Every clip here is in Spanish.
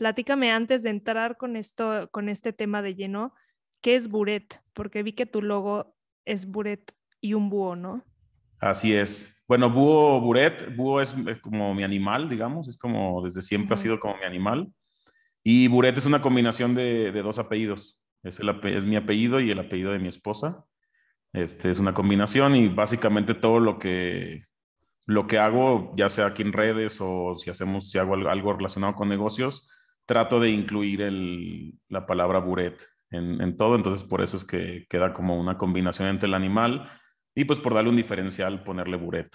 platícame antes de entrar con esto, con este tema de lleno, ¿qué es Buret? Porque vi que tu logo es Buret y un búho, ¿no? Así es. Bueno, búho Buret, búho es, como mi animal, digamos, es como desde siempre ha sido como mi animal. Y Buret es una combinación de, dos apellidos. Es, el, es mi apellido y el apellido de mi esposa. Este, es una combinación y básicamente todo lo que, lo que hago, ya sea aquí en redes o si hacemos, si hago algo relacionado con negocios, trato de incluir el, la palabra buret en, en, todo, entonces por eso es que queda como una combinación entre el animal y pues por darle un diferencial ponerle buret.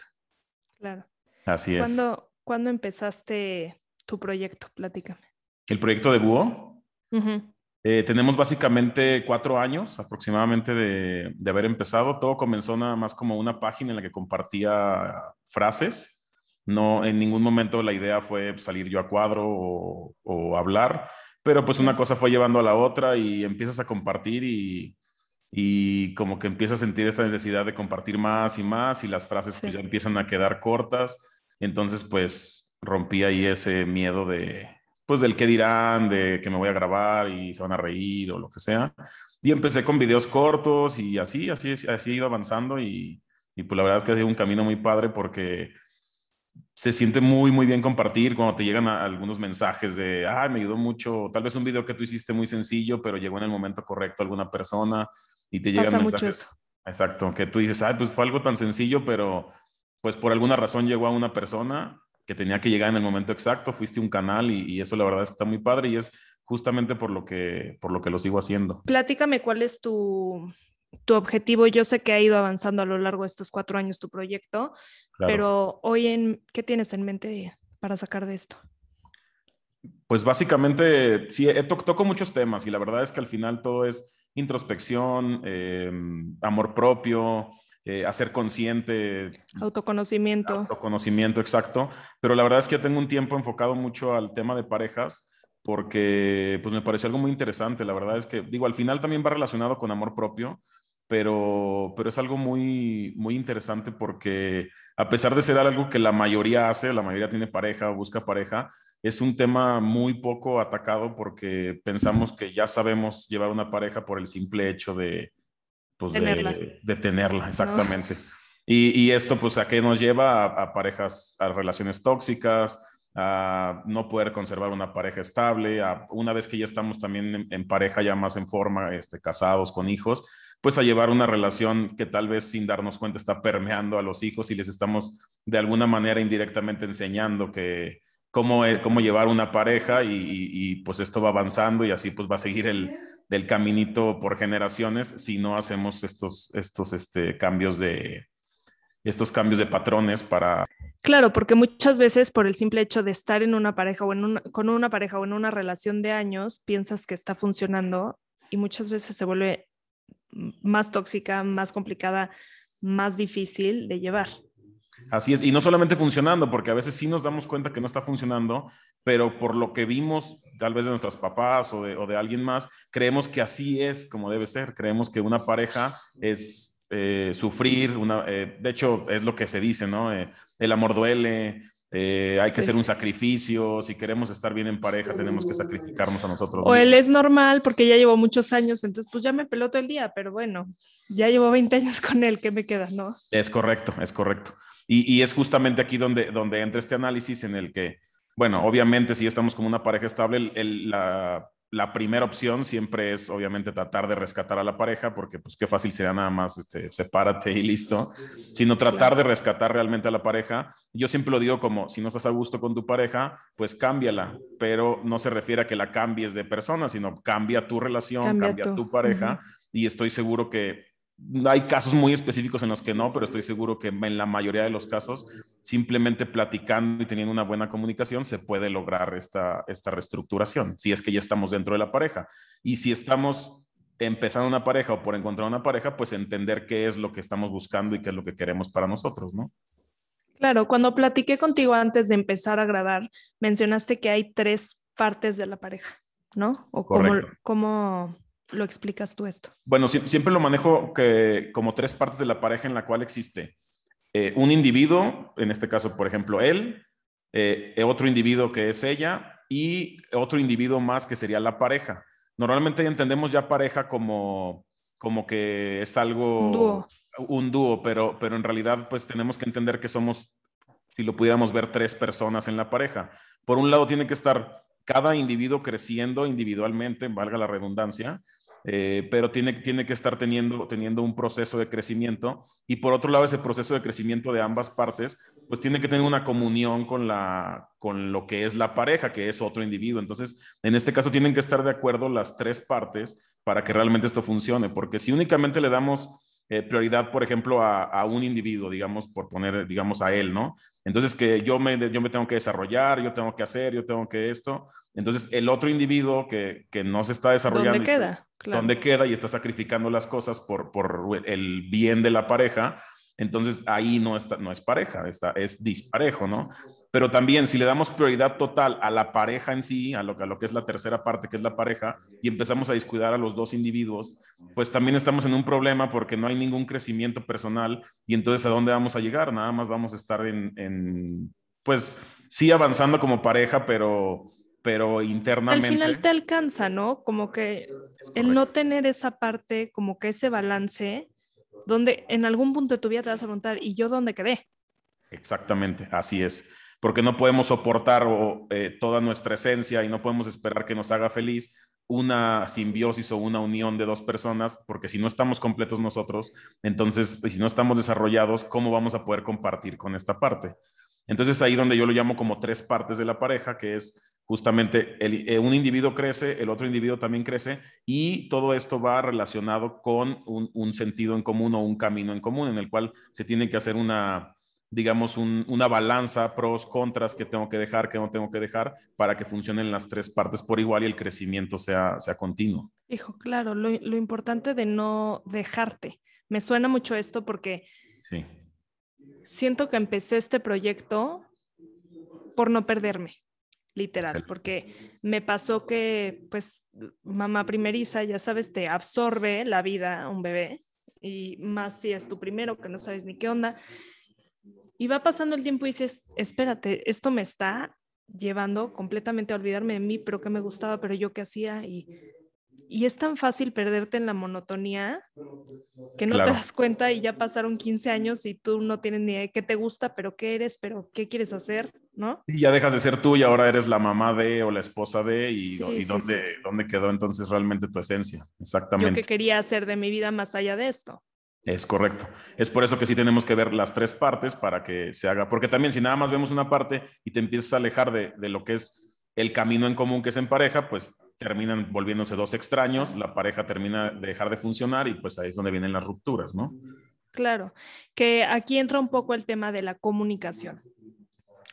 Claro. Así es. ¿Cuándo, empezaste tu proyecto? Platícame. ¿El proyecto de Búho? Eh, tenemos básicamente cuatro años aproximadamente de, de, haber empezado. Todo comenzó nada más como una página en la que compartía frases. No, en ningún momento la idea fue salir yo a cuadro o, o hablar, pero pues una cosa fue llevando a la otra y empiezas a compartir y, y como que empiezas a sentir esta necesidad de compartir más y más y las frases pues ya empiezan a quedar cortas. Entonces pues rompí ahí ese miedo de, pues del qué dirán, de que me voy a grabar y se van a reír o lo que sea. Y empecé con videos cortos y así, así, así he ido avanzando y, y pues la verdad es que ha sido un camino muy padre porque se siente muy, muy bien compartir cuando te llegan algunos mensajes de, ah, me ayudó mucho, tal vez un video que tú hiciste muy sencillo, pero llegó en el momento correcto a alguna persona y te llegan mensajes. Exacto, que tú dices, ah, pues fue algo tan sencillo, pero pues por alguna razón llegó a una persona que tenía que llegar en el momento exacto, fuiste un canal y, eso la verdad es que está muy padre y es justamente por lo que, por lo, que lo sigo haciendo. Platícame cuál es tu, tu objetivo. Yo sé que ha ido avanzando a lo largo de estos cuatro años tu proyecto, pero hoy en, ¿qué tienes en mente para sacar de esto? Pues básicamente, sí, he toco muchos temas y la verdad es que al final todo es introspección, em, amor propio, eh, hacer consciente. Autoconocimiento. Autoconocimiento, exacto. Pero la verdad es que yo tengo un tiempo enfocado mucho al tema de parejas porque pues me pareció algo muy interesante. La verdad es que, digo, al final también va relacionado con amor propio, pero, pero es algo muy, muy interesante porque a pesar de ser algo que la mayoría hace, la mayoría tiene pareja o busca pareja, es un tema muy poco atacado porque pensamos que ya sabemos llevar una pareja por el simple hecho de, pues De, tenerla, exactamente. Y, esto, pues, ¿a qué nos lleva? A, parejas, a relaciones tóxicas, a no poder conservar una pareja estable, una vez que ya estamos también en, pareja, ya más en forma, este, casados con hijos, pues a llevar una relación que tal vez sin darnos cuenta está permeando a los hijos y les estamos de alguna manera indirectamente enseñando que cómo, eh, cómo llevar una pareja y, y pues esto va avanzando y así pues va a seguir el, del caminito por generaciones si no hacemos estos, estos este, cambios de estos cambios de patrones para... Claro, porque muchas veces por el simple hecho de estar en una pareja o en con una pareja o en una relación de años, piensas que está funcionando y muchas veces se vuelve más tóxica, más complicada, más difícil de llevar. Así es, y no solamente funcionando, porque a veces sí nos damos cuenta que no está funcionando, pero por lo que vimos tal vez de nuestros papás o de, alguien más, creemos que así es como debe ser, creemos que una pareja es eh, sufrir, una, eh, de hecho es lo que se dice, ¿no? Eh, el amor duele, hay que hacer un sacrificio, si queremos estar bien en pareja tenemos que sacrificarnos a nosotros. O él es normal porque ya llevo muchos años, entonces pues ya me peló todo el día, pero bueno, ya llevo 20 años con él, ¿qué me queda, no? Es correcto, es correcto. Y, es justamente aquí donde, donde entra este análisis en el que, bueno, obviamente si estamos como una pareja estable, la, primera opción siempre es obviamente tratar de rescatar a la pareja, porque pues qué fácil sería nada más, este, sepárate y listo, sino tratar de rescatar realmente a la pareja. Yo siempre lo digo como, si no estás a gusto con tu pareja, pues cámbiala, pero no se refiere a que la cambies de persona, sino cambia tu relación, cambia, tu pareja, y estoy seguro que hay casos muy específicos en los que no, pero estoy seguro que en la mayoría de los casos, simplemente platicando y teniendo una buena comunicación, se puede lograr esta, esta reestructuración, si es que ya estamos dentro de la pareja. Y si estamos empezando una pareja o por encontrar una pareja, pues entender qué es lo que estamos buscando y qué es lo que queremos para nosotros, ¿no? Claro, cuando platiqué contigo antes de empezar a grabar, mencionaste que hay tres partes de la pareja, ¿no? O cómo, lo explicas tú esto? Bueno, siempre lo manejo que, como tres partes de la pareja en la cual existe eh, un individuo, en este caso, por ejemplo, él, eh, otro individuo que es ella y otro individuo más que sería la pareja. Normalmente entendemos ya pareja como, como que es algo... Un dúo. Un dúo, pero, pero en realidad pues tenemos que entender que somos, si lo pudiéramos ver, tres personas en la pareja. Por un lado tiene que estar cada individuo creciendo individualmente, valga la redundancia, eh, pero tiene, tiene que estar teniendo, teniendo un proceso de crecimiento y por otro lado ese proceso de crecimiento de ambas partes, pues tiene que tener una comunión con, la, con lo que es la pareja, que es otro individuo. Entonces, en este caso tienen que estar de acuerdo las tres partes para que realmente esto funcione, porque si únicamente le damos eh, prioridad, por ejemplo, a, un individuo, digamos, por poner, digamos, a él, ¿no? Entonces, que yo me, yo me tengo que desarrollar, yo tengo que hacer, yo tengo que esto. Entonces, el otro individuo que, que no se está desarrollando. ¿Dónde queda? ¿Dónde queda y está sacrificando las cosas por, por el bien de la pareja? Entonces ahí no, está, no es pareja, está, es disparejo, ¿no? Pero también si le damos prioridad total a la pareja en sí, a lo, a lo que es la tercera parte, que es la pareja, y empezamos a descuidar a los dos individuos, pues también estamos en un problema porque no hay ningún crecimiento personal y entonces ¿a dónde vamos a llegar? Nada más vamos a estar en, en pues sí avanzando como pareja, pero pero internamente... Al final te alcanza, ¿no? Como que el no tener esa parte, como que ese balance, donde en algún punto de tu vida te vas a preguntar, ¿y yo dónde quedé? Exactamente, así es. Porque no podemos soportar eh, toda nuestra esencia y no podemos esperar que nos haga feliz una simbiosis o una unión de dos personas, porque si no estamos completos nosotros, entonces, si no estamos desarrollados, ¿cómo vamos a poder compartir con esta parte? Entonces ahí donde yo lo llamo como tres partes de la pareja, que es justamente eh, un individuo crece, el otro individuo también crece y todo esto va relacionado con un, sentido en común o un camino en común en el cual se tiene que hacer una, digamos, una balanza, pros, contras que tengo que dejar, que no tengo que dejar para que funcionen las tres partes por igual y el crecimiento sea, sea continuo. Hijo, claro, lo, lo importante de no dejarte. Me suena mucho esto porque sí. siento que empecé este proyecto por no perderme literal, porque me pasó que, pues, mamá primeriza, ya sabes, te absorbe la vida un bebé, y más si es tu primero, que no sabes ni qué onda. Y va pasando el tiempo y dices, espérate, esto me está llevando completamente a olvidarme de mí, pero qué me gustaba, pero yo qué hacía, y y es tan fácil perderte en la monotonía que no te das cuenta y ya pasaron 15 años y tú no tienes ni idea de qué te gusta, pero qué eres, pero qué quieres hacer, ¿no? Y ya dejas de ser tú y ahora eres la mamá de o la esposa de y, dónde, dónde quedó entonces realmente tu esencia. Exactamente. Yo qué quería hacer de mi vida más allá de esto. Es correcto. Es por eso que sí tenemos que ver las tres partes para que se haga, porque también si nada más vemos una parte y te empiezas a alejar de, de lo que es el camino en común que es en pareja, pues terminan volviéndose dos extraños, la pareja termina de dejar de funcionar y pues ahí es donde vienen las rupturas, ¿no? Claro, que aquí entra un poco el tema de la comunicación.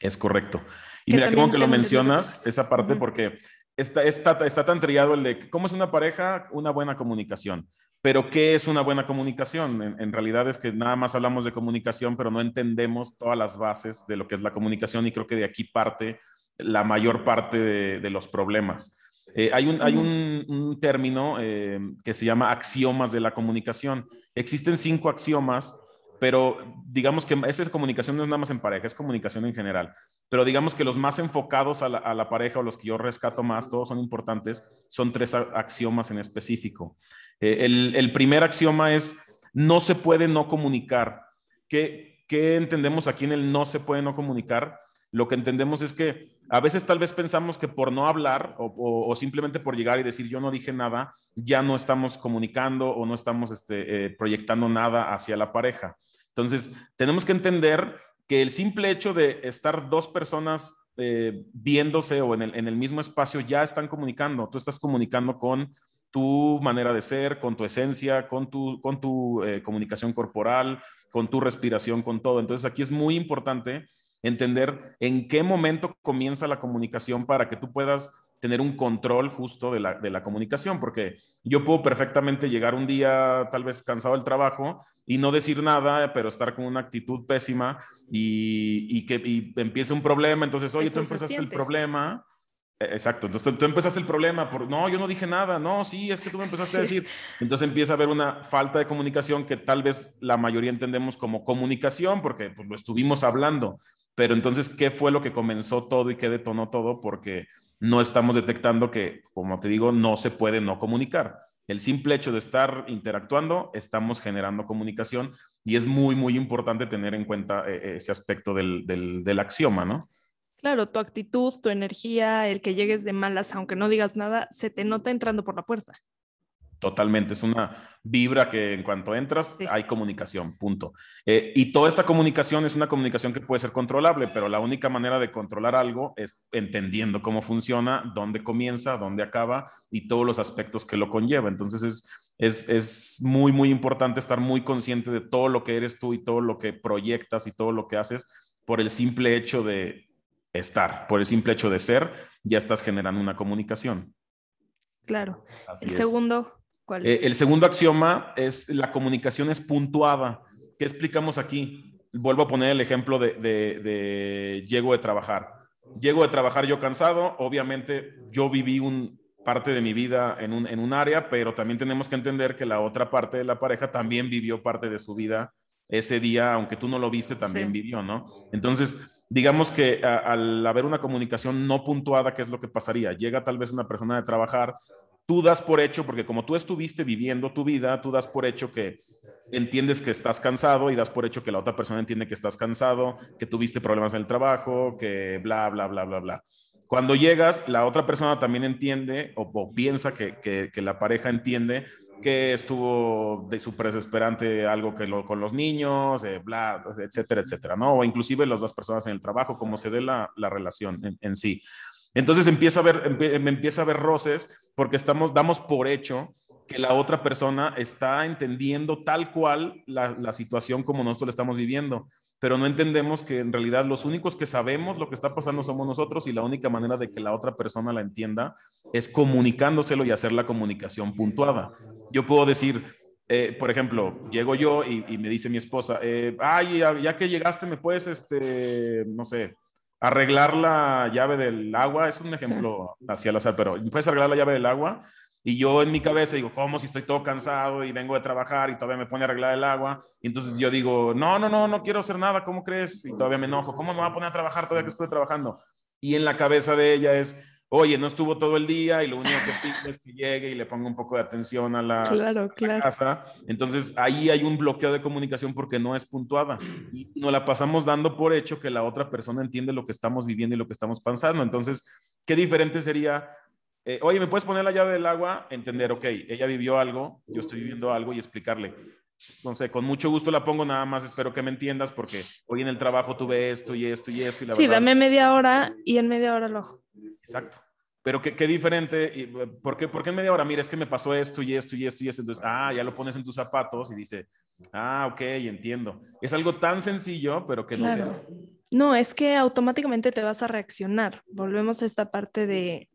Es correcto. Y mira, qué bueno que lo mencionas, esa parte, porque está, está, está tan trillado el de cómo es una pareja, una buena comunicación. Pero, ¿qué es una buena comunicación? En, realidad es que nada más hablamos de comunicación, pero no entendemos todas las bases de lo que es la comunicación y creo que de aquí parte la mayor parte de los problemas. Eh, hay un, hay un, término eh, que se llama axiomas de la comunicación. Existen cinco axiomas, pero digamos que esa comunicación no es nada más en pareja, es comunicación en general. Pero digamos que los más enfocados a la, pareja o los que yo rescato más, todos son importantes, son tres axiomas en específico. Eh, el, primer axioma es no se puede no comunicar. ¿Qué, ¿Qué entendemos aquí en el no se puede no comunicar? Lo que entendemos es que a veces tal vez pensamos que por no hablar o, simplemente por llegar y decir yo no dije nada, ya no estamos comunicando o no estamos este, eh, proyectando nada hacia la pareja. Entonces, tenemos que entender que el simple hecho de estar dos personas eh, viéndose o en el, mismo espacio ya están comunicando. Tú estás comunicando con tu manera de ser, con tu esencia, con tu, con tu eh, comunicación corporal, con tu respiración, con todo. Entonces, aquí es muy importante entender en qué momento comienza la comunicación para que tú puedas tener un control justo de la, comunicación, porque yo puedo perfectamente llegar un día tal vez cansado del trabajo y no decir nada, pero estar con una actitud pésima y, que y empiece un problema, entonces, oye, tú empezaste el problema. E, exacto, entonces tú, empezaste el problema por, no, yo no dije nada, no, sí, es que tú me empezaste a decir. Entonces empieza a haber una falta de comunicación que tal vez la mayoría entendemos como comunicación porque pues, lo estuvimos hablando, Pero entonces, ¿qué fue lo que comenzó todo y qué detonó todo? Porque no estamos detectando que, como te digo, no se puede no comunicar. El simple hecho de estar interactuando, estamos generando comunicación y es muy, muy importante tener en cuenta eh, ese aspecto del, del axioma, ¿no? Claro, tu actitud, tu energía, el que llegues de malas, aunque no digas nada, se te nota entrando por la puerta. Totalmente, es una vibra que en cuanto entras hay comunicación, punto. Eh, y toda esta comunicación es una comunicación que puede ser controlable, pero la única manera de controlar algo es entendiendo cómo funciona, dónde comienza, dónde acaba y todos los aspectos que lo conlleva. Entonces es, es, es muy, muy importante estar muy consciente de todo lo que eres tú y todo lo que proyectas y todo lo que haces por el simple hecho de estar, por el simple hecho de ser, ya estás generando una comunicación. Claro. el segundo eh, el segundo axioma es la comunicación es puntuada. ¿Qué explicamos aquí? Vuelvo a poner el ejemplo de, de, llego de trabajar. Llego de trabajar yo cansado, obviamente yo viví un, parte de mi vida en un, en un área, pero también tenemos que entender que la otra parte de la pareja también vivió parte de su vida ese día, aunque tú no lo viste, también vivió, ¿no? Entonces, digamos que al haber una comunicación no puntuada, ¿qué es lo que pasaría? Llega tal vez una persona de trabajar, tú das por hecho, porque como tú estuviste viviendo tu vida, tú das por hecho que entiendes que estás cansado y das por hecho que la otra persona entiende que estás cansado, que tuviste problemas en el trabajo, que bla, bla, bla, bla, bla. Cuando llegas, la otra persona también entiende o, piensa que, que, la pareja entiende que estuvo de súper desesperante algo que lo, con los niños, eh, bla, etcétera, etcétera, ¿no? O inclusive las dos personas en el trabajo, como se dé la, la relación en, en sí. Entonces empieza a ver, me empieza a ver roces porque estamos, damos por hecho que la otra persona está entendiendo tal cual la, situación como nosotros la estamos viviendo, pero no entendemos que en realidad los únicos que sabemos lo que está pasando somos nosotros y la única manera de que la otra persona la entienda es comunicándoselo y hacer la comunicación puntuada. Yo puedo decir, eh, por ejemplo, llego yo y, me dice mi esposa, eh, ay, ya, ya, que llegaste, me puedes, este, no sé, arreglar la llave del agua, es un ejemplo hacia el azar, pero puedes arreglar la llave del agua y yo en mi cabeza digo, ¿cómo si estoy todo cansado y vengo de trabajar y todavía me pone a arreglar el agua? Y entonces yo digo, no, no, no, no quiero hacer nada, ¿cómo crees? Y todavía me enojo, ¿cómo me va a poner a trabajar todavía que estoy trabajando? Y en la cabeza de ella es, oye, no estuvo todo el día y lo único que pido es que llegue y le ponga un poco de atención a la, casa. Entonces ahí hay un bloqueo de comunicación porque no es puntuada y nos la pasamos dando por hecho que la otra persona entiende lo que estamos viviendo y lo que estamos pensando. Entonces, ¿qué diferente sería? Eh, oye, ¿me puedes poner la llave del agua? Entender, ok, ella vivió algo, yo estoy viviendo algo y explicarle. No sé, con mucho gusto la pongo, nada más espero que me entiendas porque hoy en el trabajo tuve esto y esto y esto. Y la sí, dame media hora y en media hora lo Exacto. Pero qué, qué diferente, y, ¿por, qué, ¿por qué en media hora? Mira, es que me pasó esto y esto y esto y esto. Entonces, ah, ya lo pones en tus zapatos y dice, ah, ok, entiendo. Es algo tan sencillo, pero que no se hace. No, es que automáticamente te vas a reaccionar. Volvemos a esta parte de,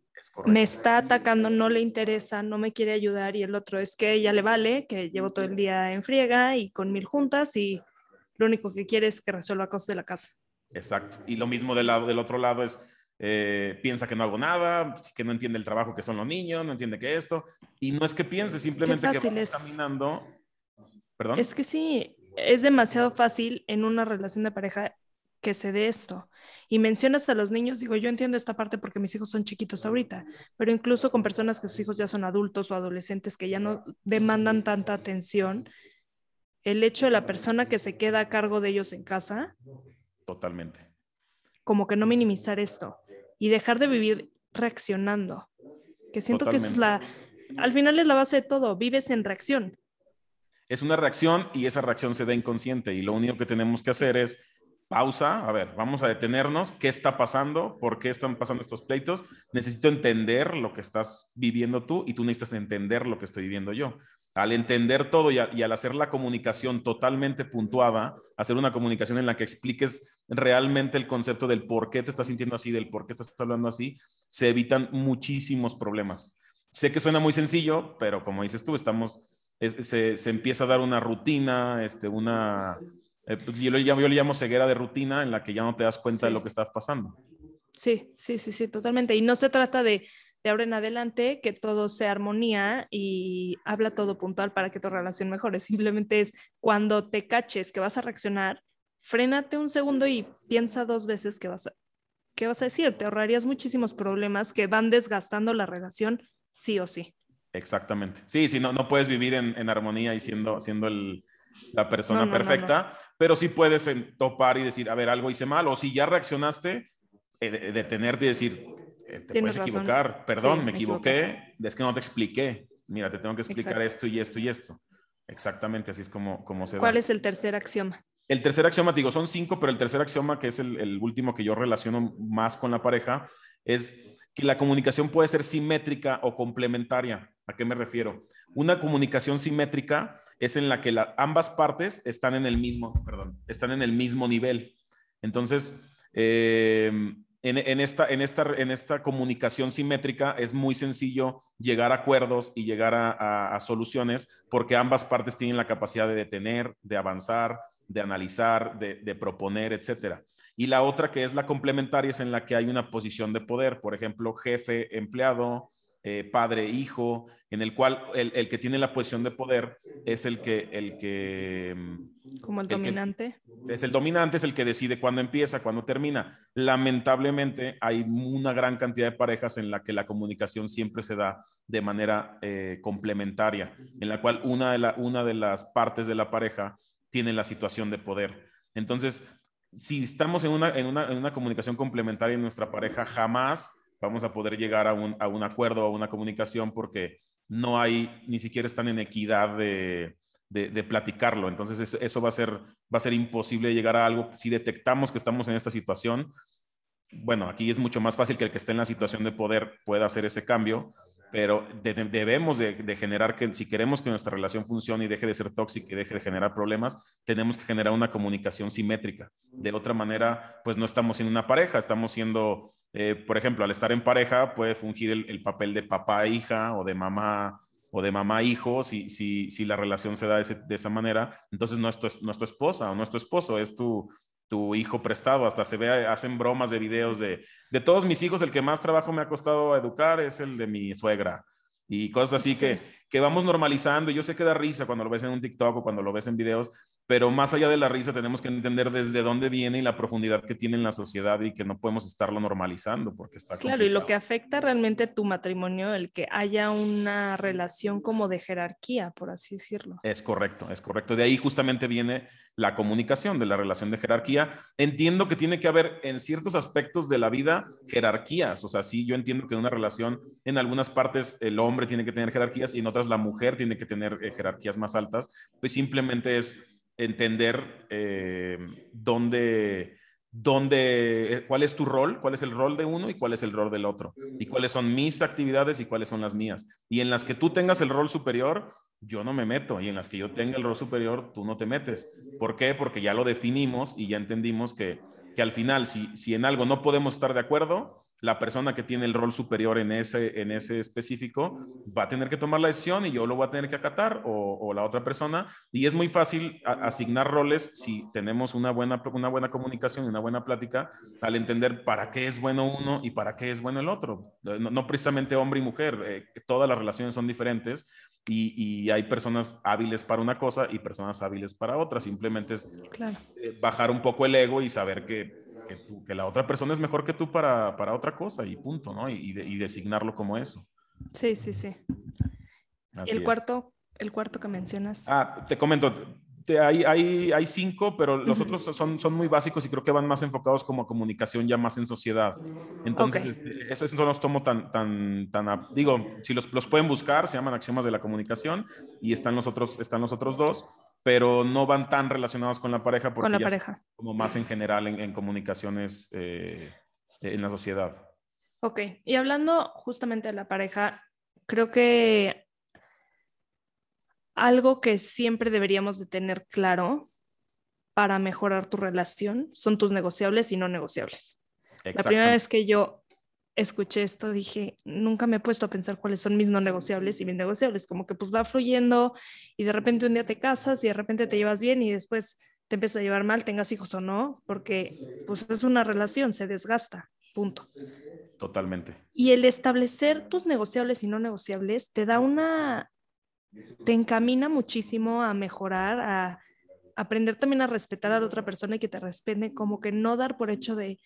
me está atacando, no le interesa, no me quiere ayudar y el otro es que ella le vale, que llevo todo el día en friega y con mil juntas y lo único que quiere es que resuelva cosas de la casa. Exacto. Y lo mismo del, lado, del otro lado es, eh, piensa que no hago nada, que no entiende el trabajo que son los niños, no entiende que esto, y no es que piense, simplemente que va caminando. ¿Perdón? Es que sí, es demasiado fácil en una relación de pareja que se dé esto. Y mencionas a los niños, digo, yo entiendo esta parte porque mis hijos son chiquitos ahorita, pero incluso con personas que sus hijos ya son adultos o adolescentes que ya no demandan tanta atención, el hecho de la persona que se queda a cargo de ellos en casa. Totalmente. Como que no minimizar esto y dejar de vivir reaccionando. Que siento que es la, al final es la base de todo, vives en reacción. Es una reacción y esa reacción se da inconsciente y lo único que tenemos que hacer es pausa, a ver, vamos a detenernos, ¿qué está pasando? ¿Por qué están pasando estos pleitos? Necesito entender lo que estás viviendo tú y tú necesitas entender lo que estoy viviendo yo. Al entender todo y, al hacer la comunicación totalmente puntuada, hacer una comunicación en la que expliques realmente el concepto del por qué te estás sintiendo así, del por qué estás hablando así, se evitan muchísimos problemas. Sé que suena muy sencillo, pero como dices tú, estamos, se, se empieza a dar una rutina, este, una eh, pues, yo, yo, le llamo ceguera de rutina en la que ya no te das cuenta de lo que está pasando. Sí, sí, sí, sí, totalmente. Y no se trata de, de ahora en adelante que todo sea armonía y habla todo puntual para que tu relación mejore. Simplemente es cuando te caches que vas a reaccionar, frénate un segundo y piensa dos veces qué vas a, qué vas a decir. Te ahorrarías muchísimos problemas que van desgastando la relación sí o sí. Exactamente. Sí, sí, no, no puedes vivir en, armonía y siendo, siendo el, la persona perfecta, pero sí puedes topar y decir, a ver, algo hice mal, o si ya reaccionaste, eh, detenerte y decir, eh, te puedes equivocar, perdón, me, equivoqué, es que no te expliqué, mira, te tengo que explicar esto y esto y esto. Exactamente, así es como, como se ¿Cuál es el tercer axioma? El tercer axioma, digo, son cinco, pero el tercer axioma, que es el, el último que yo relaciono más con la pareja, es que la comunicación puede ser simétrica o complementaria. ¿A qué me refiero? Una comunicación simétrica es en la que ambas partes están en el mismo, perdón, están en el mismo nivel. Entonces, eh, en, esta, en, esta, en esta comunicación simétrica es muy sencillo llegar a acuerdos y llegar a, soluciones porque ambas partes tienen la capacidad de detener, de avanzar, de analizar, de, de proponer, etcétera. Y la otra que es la complementaria es en la que hay una posición de poder, por ejemplo, jefe, empleado, eh, padre, hijo, en el cual el, que tiene la posición de poder es el que... El que mm, Como el, dominante. es el dominante, es el que decide cuándo empieza, cuándo termina. Lamentablemente hay una gran cantidad de parejas en la que la comunicación siempre se da de manera eh, complementaria, en la cual una de, la, una de las partes de la pareja tiene la situación de poder. Entonces, si estamos en una, en una, en una comunicación complementaria en nuestra pareja, jamás vamos a poder llegar a un, a un acuerdo, a una comunicación, porque no hay, ni siquiera están en equidad de, de, platicarlo. Entonces eso va a, ser, va a ser imposible llegar a algo. Si detectamos que estamos en esta situación, bueno, aquí es mucho más fácil que el que esté en la situación de poder pueda hacer ese cambio, pero debemos de, generar que si queremos que nuestra relación funcione y deje de ser tóxica y deje de generar problemas, tenemos que generar una comunicación simétrica. De otra manera, pues no estamos en una pareja, estamos siendo eh, por ejemplo, al estar en pareja puede fungir el, papel de papá e hija o de mamá o de mamá hijo, si, si, si la relación se da de, esa manera, entonces no es, tu, no esposa o no es tu esposo, es tu, tu hijo prestado. Hasta se ve, hacen bromas de videos de, de todos mis hijos, el que más trabajo me ha costado educar es el de mi suegra y cosas así que, que vamos normalizando. Yo sé que da risa cuando lo ves en un TikTok o cuando lo ves en videos, pero más allá de la risa tenemos que entender desde dónde viene y la profundidad que tiene en la sociedad y que no podemos estarlo normalizando porque está Claro, y lo que afecta realmente tu matrimonio, el que haya una relación como de jerarquía, por así decirlo. Es correcto, es correcto. De ahí justamente viene la comunicación de la relación de jerarquía. Entiendo que tiene que haber en ciertos aspectos de la vida jerarquías, o sea, sí, yo entiendo que en una relación en algunas partes el hombre tiene que tener jerarquías y en otras la mujer tiene que tener eh, jerarquías más altas, pues simplemente es entender eh, dónde, dónde, eh, cuál es tu rol, cuál es el rol de uno y cuál es el rol del otro, y cuáles son mis actividades y cuáles son las mías. Y en las que tú tengas el rol superior, yo no me meto, y en las que yo tenga el rol superior, tú no te metes. ¿Por qué? Porque ya lo definimos y ya entendimos que, que al final, si, si en algo no podemos estar de acuerdo, la persona que tiene el rol superior en ese, en ese específico va a tener que tomar la decisión y yo lo voy a tener que acatar o, la otra persona. Y es muy fácil asignar roles si tenemos una buena, una buena comunicación y una buena plática al entender para qué es bueno uno y para qué es bueno el otro. No, precisamente hombre y mujer, eh, todas las relaciones son diferentes y, hay personas hábiles para una cosa y personas hábiles para otra. Simplemente es eh, bajar un poco el ego y saber que que, la otra persona es mejor que tú para, para otra cosa y punto, ¿no? Y, designarlo como eso. Sí, sí, sí. el cuarto, el cuarto que mencionas. Ah, te comento, hay, hay, hay, cinco, pero los otros son, son muy básicos y creo que van más enfocados como comunicación ya más en sociedad. Entonces, este, esos no los tomo tan, tan, tan, digo, si los, los pueden buscar, se llaman axiomas de la comunicación y están los otros, están los otros dos pero no van tan relacionados con la pareja porque con la pareja. como más en general en, comunicaciones eh, en la sociedad. Ok, y hablando justamente de la pareja, creo que algo que siempre deberíamos de tener claro para mejorar tu relación son tus negociables y no negociables. La primera vez que yo escuché esto, dije, nunca me he puesto a pensar cuáles son mis no negociables y mis negociables, como que pues va fluyendo y de repente un día te casas y de repente te llevas bien y después te empiezas a llevar mal, tengas hijos o no, porque pues es una relación, se desgasta, punto. Totalmente. Y el establecer tus negociables y no negociables te da una, te encamina muchísimo a mejorar, a, aprender también a respetar a la otra persona y que te respete, como que no dar por hecho de,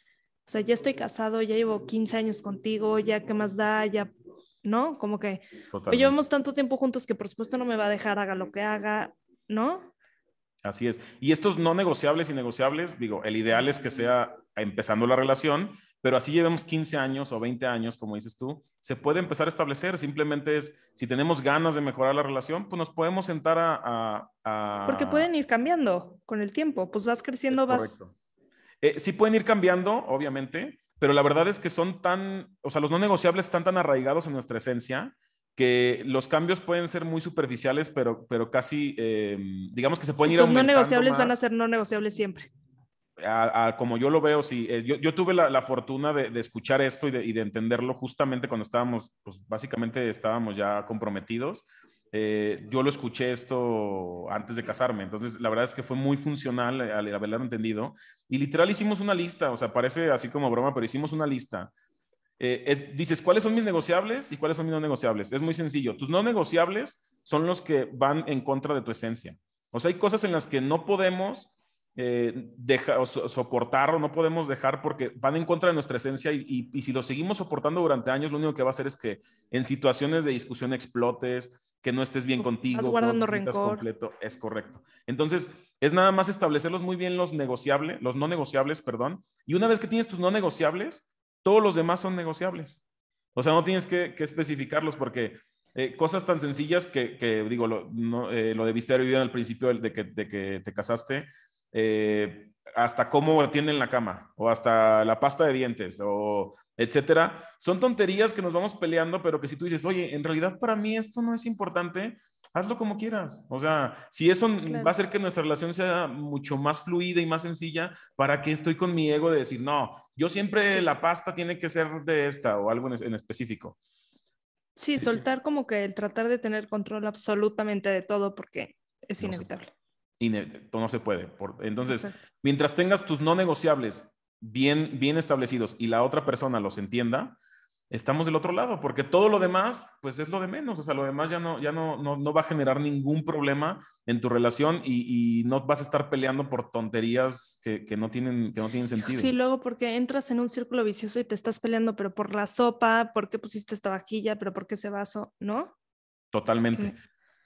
o sea, ya estoy casado, ya llevo 15 años contigo, ya qué más da, ya, ¿no? Como que llevamos tanto tiempo juntos que por supuesto no me va a dejar haga lo que haga, ¿no? Así es. Y estos no negociables y negociables, digo, el ideal es que sea empezando la relación, pero así llevemos 15 años o 20 años, como dices tú, se puede empezar a establecer. Simplemente es, si tenemos ganas de mejorar la relación, pues nos podemos sentar a... Porque pueden ir cambiando con el tiempo, pues vas creciendo, vas... Eh, sí pueden ir cambiando, obviamente, pero la verdad es que son tan, o sea, los no negociables están tan arraigados en nuestra esencia que los cambios pueden ser muy superficiales, pero, pero casi, eh, digamos que se pueden ir Los no negociables van a ser no negociables siempre como yo lo veo, sí, eh, yo, tuve la, fortuna de, escuchar esto y de, entenderlo justamente cuando estábamos, pues básicamente estábamos ya comprometidos. Eh, yo lo escuché esto antes de casarme, entonces la verdad es que fue muy funcional al haberlo entendido. Y literal hicimos una lista, o sea, parece así como broma, pero hicimos una lista. Eh, dices, ¿cuáles son mis negociables y cuáles son mis no negociables? Es muy sencillo. Tus no negociables son los que van en contra de tu esencia. O sea, hay cosas en las que no podemos eh, deja, soportar o no podemos dejar porque van en contra de nuestra esencia y, si lo seguimos soportando durante años, lo único que va a hacer es que en situaciones de discusión explotes, que no estés bien contigo, Estás guardando rencor. completo, es correcto. Entonces, es nada más establecerlos muy bien los negociables, los no negociables, perdón, y una vez que tienes tus no negociables, todos los demás son negociables. O sea, no tienes que, especificarlos porque eh, cosas tan sencillas que, digo, lo, no, eh, lo debiste haber vivido al principio de que, de que te casaste, eh, hasta cómo atienden la cama o hasta la pasta de dientes o etcétera. Son tonterías que nos vamos peleando, pero que si tú dices, oye, en realidad para mí esto no es importante, hazlo como quieras. O sea, si eso va a hacer que nuestra relación sea mucho más fluida y más sencilla, ¿para qué estoy con mi ego de decir, no, yo siempre la pasta tiene que ser de esta o algo en, específico? Sí, soltar como que el tratar de tener control absolutamente de todo porque es inevitable no se puede. entonces, mientras tengas tus no negociables bien, bien establecidos y la otra persona los entienda, estamos del otro lado, porque todo lo demás, pues es lo de menos, o sea, lo demás ya no, ya no, no, va a generar ningún problema en tu relación y, no vas a estar peleando por tonterías que, que, no, tienen, que no tienen sentido. Sí, luego porque entras en un círculo vicioso y te estás peleando, pero por la sopa, ¿por qué pusiste esta vajilla? ¿Pero por qué ese vaso? ¿No? Totalmente.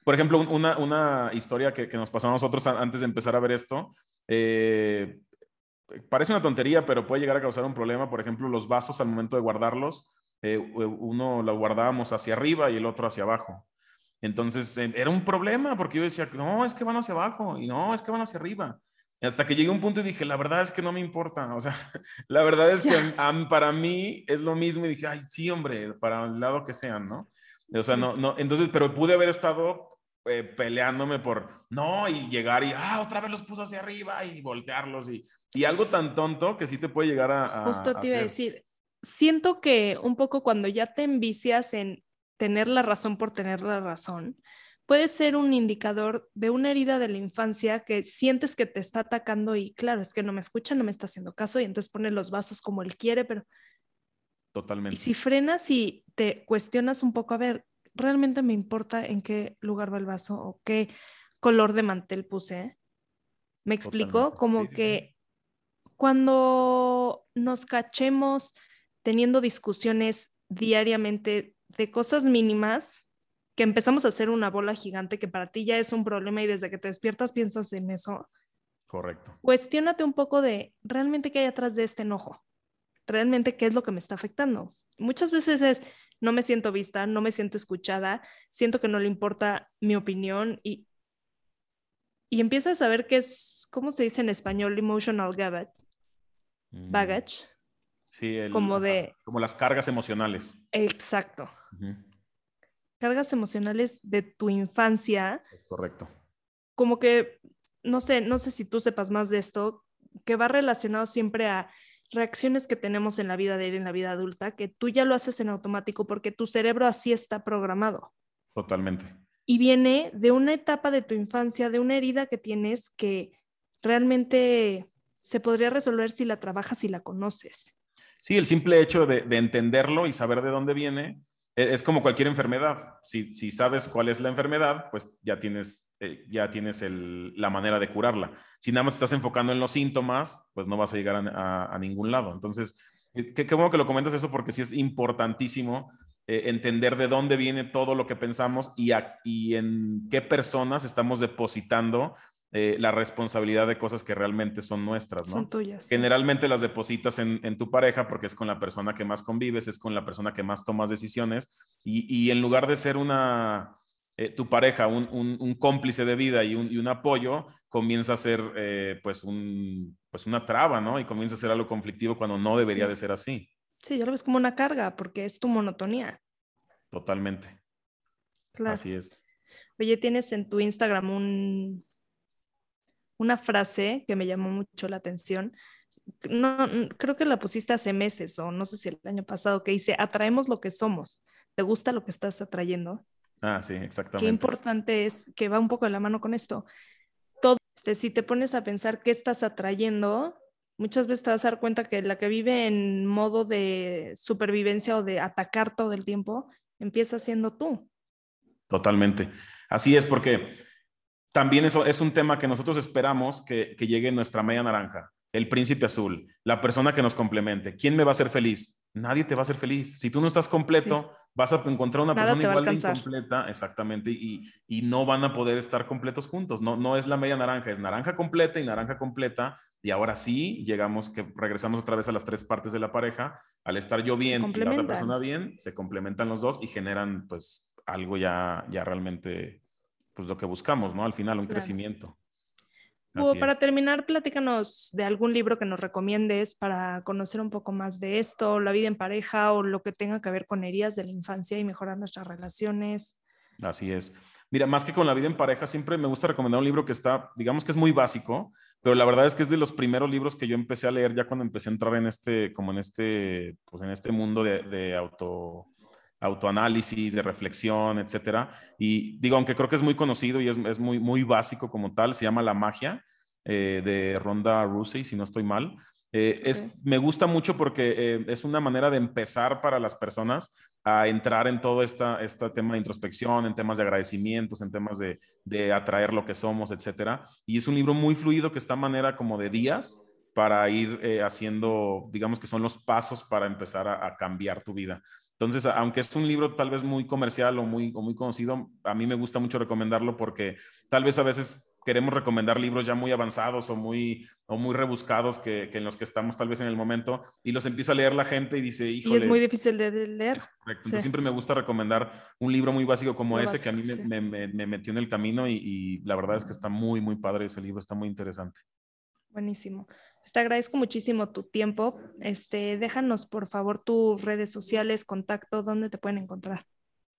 Por ejemplo, una, una historia que, que, nos pasó a nosotros antes de empezar a ver esto. Eh, parece una tontería, pero puede llegar a causar un problema. Por ejemplo, los vasos al momento de guardarlos, eh, uno lo guardábamos hacia arriba y el otro hacia abajo. Entonces, eh, era un problema porque yo decía, no, es que van hacia abajo y no, es que van hacia arriba. hasta que llegué a un punto y dije, la verdad es que no me importa. O sea, la verdad es que para mí es lo mismo. Y dije, ay, sí, hombre, para el lado que sean, ¿no? O sea, no, no, entonces, pero pude haber estado eh, peleándome por no y llegar y ah, otra vez los puse hacia arriba y voltearlos y, y algo tan tonto que sí te puede llegar a. Justo te iba a decir, siento que un poco cuando ya te envicias en tener la razón por tener la razón, puede ser un indicador de una herida de la infancia que sientes que te está atacando y claro, es que no me escucha, no me está haciendo caso y entonces pone los vasos como él quiere, pero... Totalmente. Y si frenas y te cuestionas un poco, a ver, realmente me importa en qué lugar va el vaso o qué color de mantel puse. ¿Me explico? Como que cuando nos cachemos teniendo discusiones diariamente de cosas mínimas, que empezamos a hacer una bola gigante que para ti ya es un problema y desde que te despiertas piensas en eso. Correcto. Cuestiónate un poco de realmente qué hay atrás de este enojo. Realmente qué es lo que me está afectando. Muchas veces es, no me siento vista, no me siento escuchada, siento que no le importa mi opinión y, y empiezas a saber que es, ¿cómo se dice en español? Emotional baggage. Mm. Baggage. Sí, como de... Como las cargas emocionales. Exacto. Cargas emocionales de tu infancia. Es correcto. Como que, no sé, no sé si tú sepas más de esto, que va relacionado siempre a reacciones que tenemos en la vida de él, en la vida adulta, que tú ya lo haces en automático porque tu cerebro así está programado. Totalmente. Y viene de una etapa de tu infancia, de una herida que tienes que realmente se podría resolver si la trabajas y la conoces. Sí, el simple hecho de, entenderlo y saber de dónde viene, es como cualquier enfermedad. Si, si, sabes cuál es la enfermedad, pues ya tienes, eh, ya tienes el, la manera de curarla. Si nada más estás enfocando en los síntomas, pues no vas a llegar a, ningún lado. Entonces, eh, qué, qué, bueno que lo comentas eso porque sí es importantísimo eh, entender de dónde viene todo lo que pensamos y, y en qué personas estamos depositando eh, la responsabilidad de cosas que realmente son nuestras, ¿no? Son tuyas. Generalmente las depositas en, tu pareja porque es con la persona que más convives, es con la persona que más tomas decisiones y, en lugar de ser una, eh, tu pareja, un, cómplice de vida y un, apoyo, comienza a ser eh, pues, un, pues una traba, ¿no? Y comienza a ser algo conflictivo cuando no debería de ser así. Sí, ya lo ves como una carga porque es tu monotonía. Totalmente. Claro. Así es. Oye, tienes en tu Instagram un, una frase que me llamó mucho la atención. No, creo que la pusiste hace meses o no sé si el año pasado, que dice, atraemos lo que somos. ¿Te gusta lo que estás atrayendo? Ah, sí, exactamente. Qué importante es que va un poco de la mano con esto. Todo, este, si te pones a pensar qué estás atrayendo, muchas veces te vas a dar cuenta que la que vive en modo de supervivencia o de atacar todo el tiempo, empieza siendo tú. Totalmente. Así es, porque también eso es un tema que nosotros esperamos que, llegue nuestra media naranja, el príncipe azul, la persona que nos complemente. ¿Quién me va a hacer feliz? Nadie te va a hacer feliz. Si tú no estás completo, vas a encontrar una persona igual de incompleta, exactamente, y, no van a poder estar completos juntos. No, no es la media naranja, es naranja completa y naranja completa. Y ahora sí, llegamos, que regresamos otra vez a las tres partes de la pareja. Al estar yo bien y la otra persona bien, se complementan los dos y generan pues algo ya, ya realmente pues lo que buscamos, ¿no? Al final, un crecimiento. para terminar, platícanos de algún libro que nos recomiendes para conocer un poco más de esto, la vida en pareja o lo que tenga que ver con heridas de la infancia y mejorar nuestras relaciones. Así es. Mira, más que con la vida en pareja, siempre me gusta recomendar un libro que está, digamos que es muy básico, pero la verdad es que es de los primeros libros que yo empecé a leer ya cuando empecé a entrar en este, como en este, pues en este mundo de, de auto, autoanálisis, de reflexión, etcétera. Y digo, aunque creo que es muy conocido y es, muy, muy básico como tal, se llama La Magia eh, de Ronda Rousey, si no estoy mal. Eh, es, me gusta mucho porque eh, es una manera de empezar para las personas a entrar en todo esta, este tema de introspección, en temas de agradecimientos, en temas de, de atraer lo que somos, etcétera. Y es un libro muy fluido que está a manera como de días para ir haciendo, digamos que son los pasos para empezar a cambiar tu vida. Entonces, aunque es un libro tal vez muy comercial o muy, muy conocido, a mí me gusta mucho recomendarlo porque tal vez a veces queremos recomendar libros ya muy avanzados o muy, o muy rebuscados que, en los que estamos tal vez en el momento y los empieza a leer la gente y dice, hijo. Y es muy difícil de leer. Entonces siempre me gusta recomendar un libro muy básico como ese que a mí me, me, metió en el camino y, y la verdad es que está muy, muy padre ese libro, está muy interesante. Buenísimo. Te agradezco muchísimo tu tiempo. Este, déjanos por favor tus redes sociales, contacto, dónde te pueden encontrar.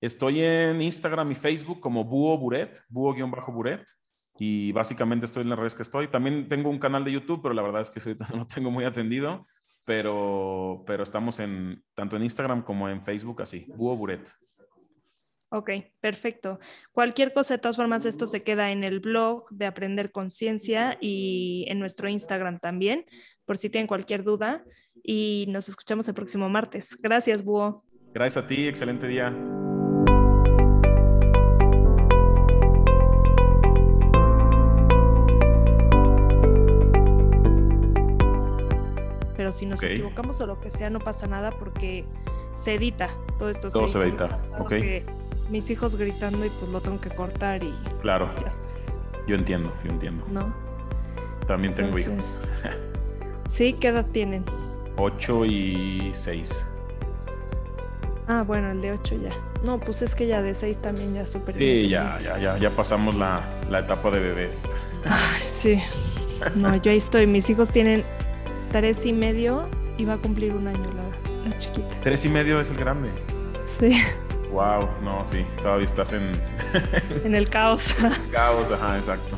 Estoy en Instagram y Facebook como Búho Buret, Búho-Buret. Y básicamente estoy en las redes que estoy. También tengo un canal de YouTube, pero la verdad es que no lo tengo muy atendido. Pero, pero estamos en tanto en Instagram como en Facebook así, Búho Buret. Ok, perfecto. Cualquier cosa, de todas formas, esto se queda en el blog de Aprender Conciencia y en nuestro Instagram también, por si tienen cualquier duda. Y nos escuchamos el próximo martes. Gracias, Búho. Gracias a ti, excelente día. Pero si nos equivocamos o lo que sea, no pasa nada porque se edita todo esto. Todo se, edita, ok mis hijos gritando y pues lo tengo que cortar y... Claro. Yo entiendo, yo entiendo. ¿No? También tengo hijos. sí, ¿qué edad tienen? 8 y 6. Ah, bueno, el de 8 ya. No, pues es que ya de 6 también ya súper. Sí, ya, ya, ya, ya pasamos la, la etapa de bebés. Ay, sí. No, yo ahí estoy. Mis hijos tienen 3 y medio y va a cumplir un año la, la chiquita. 3 y medio es el grande. Sí. Wow, no, sí, todavía estás en... en el caos. caos, ajá, exacto.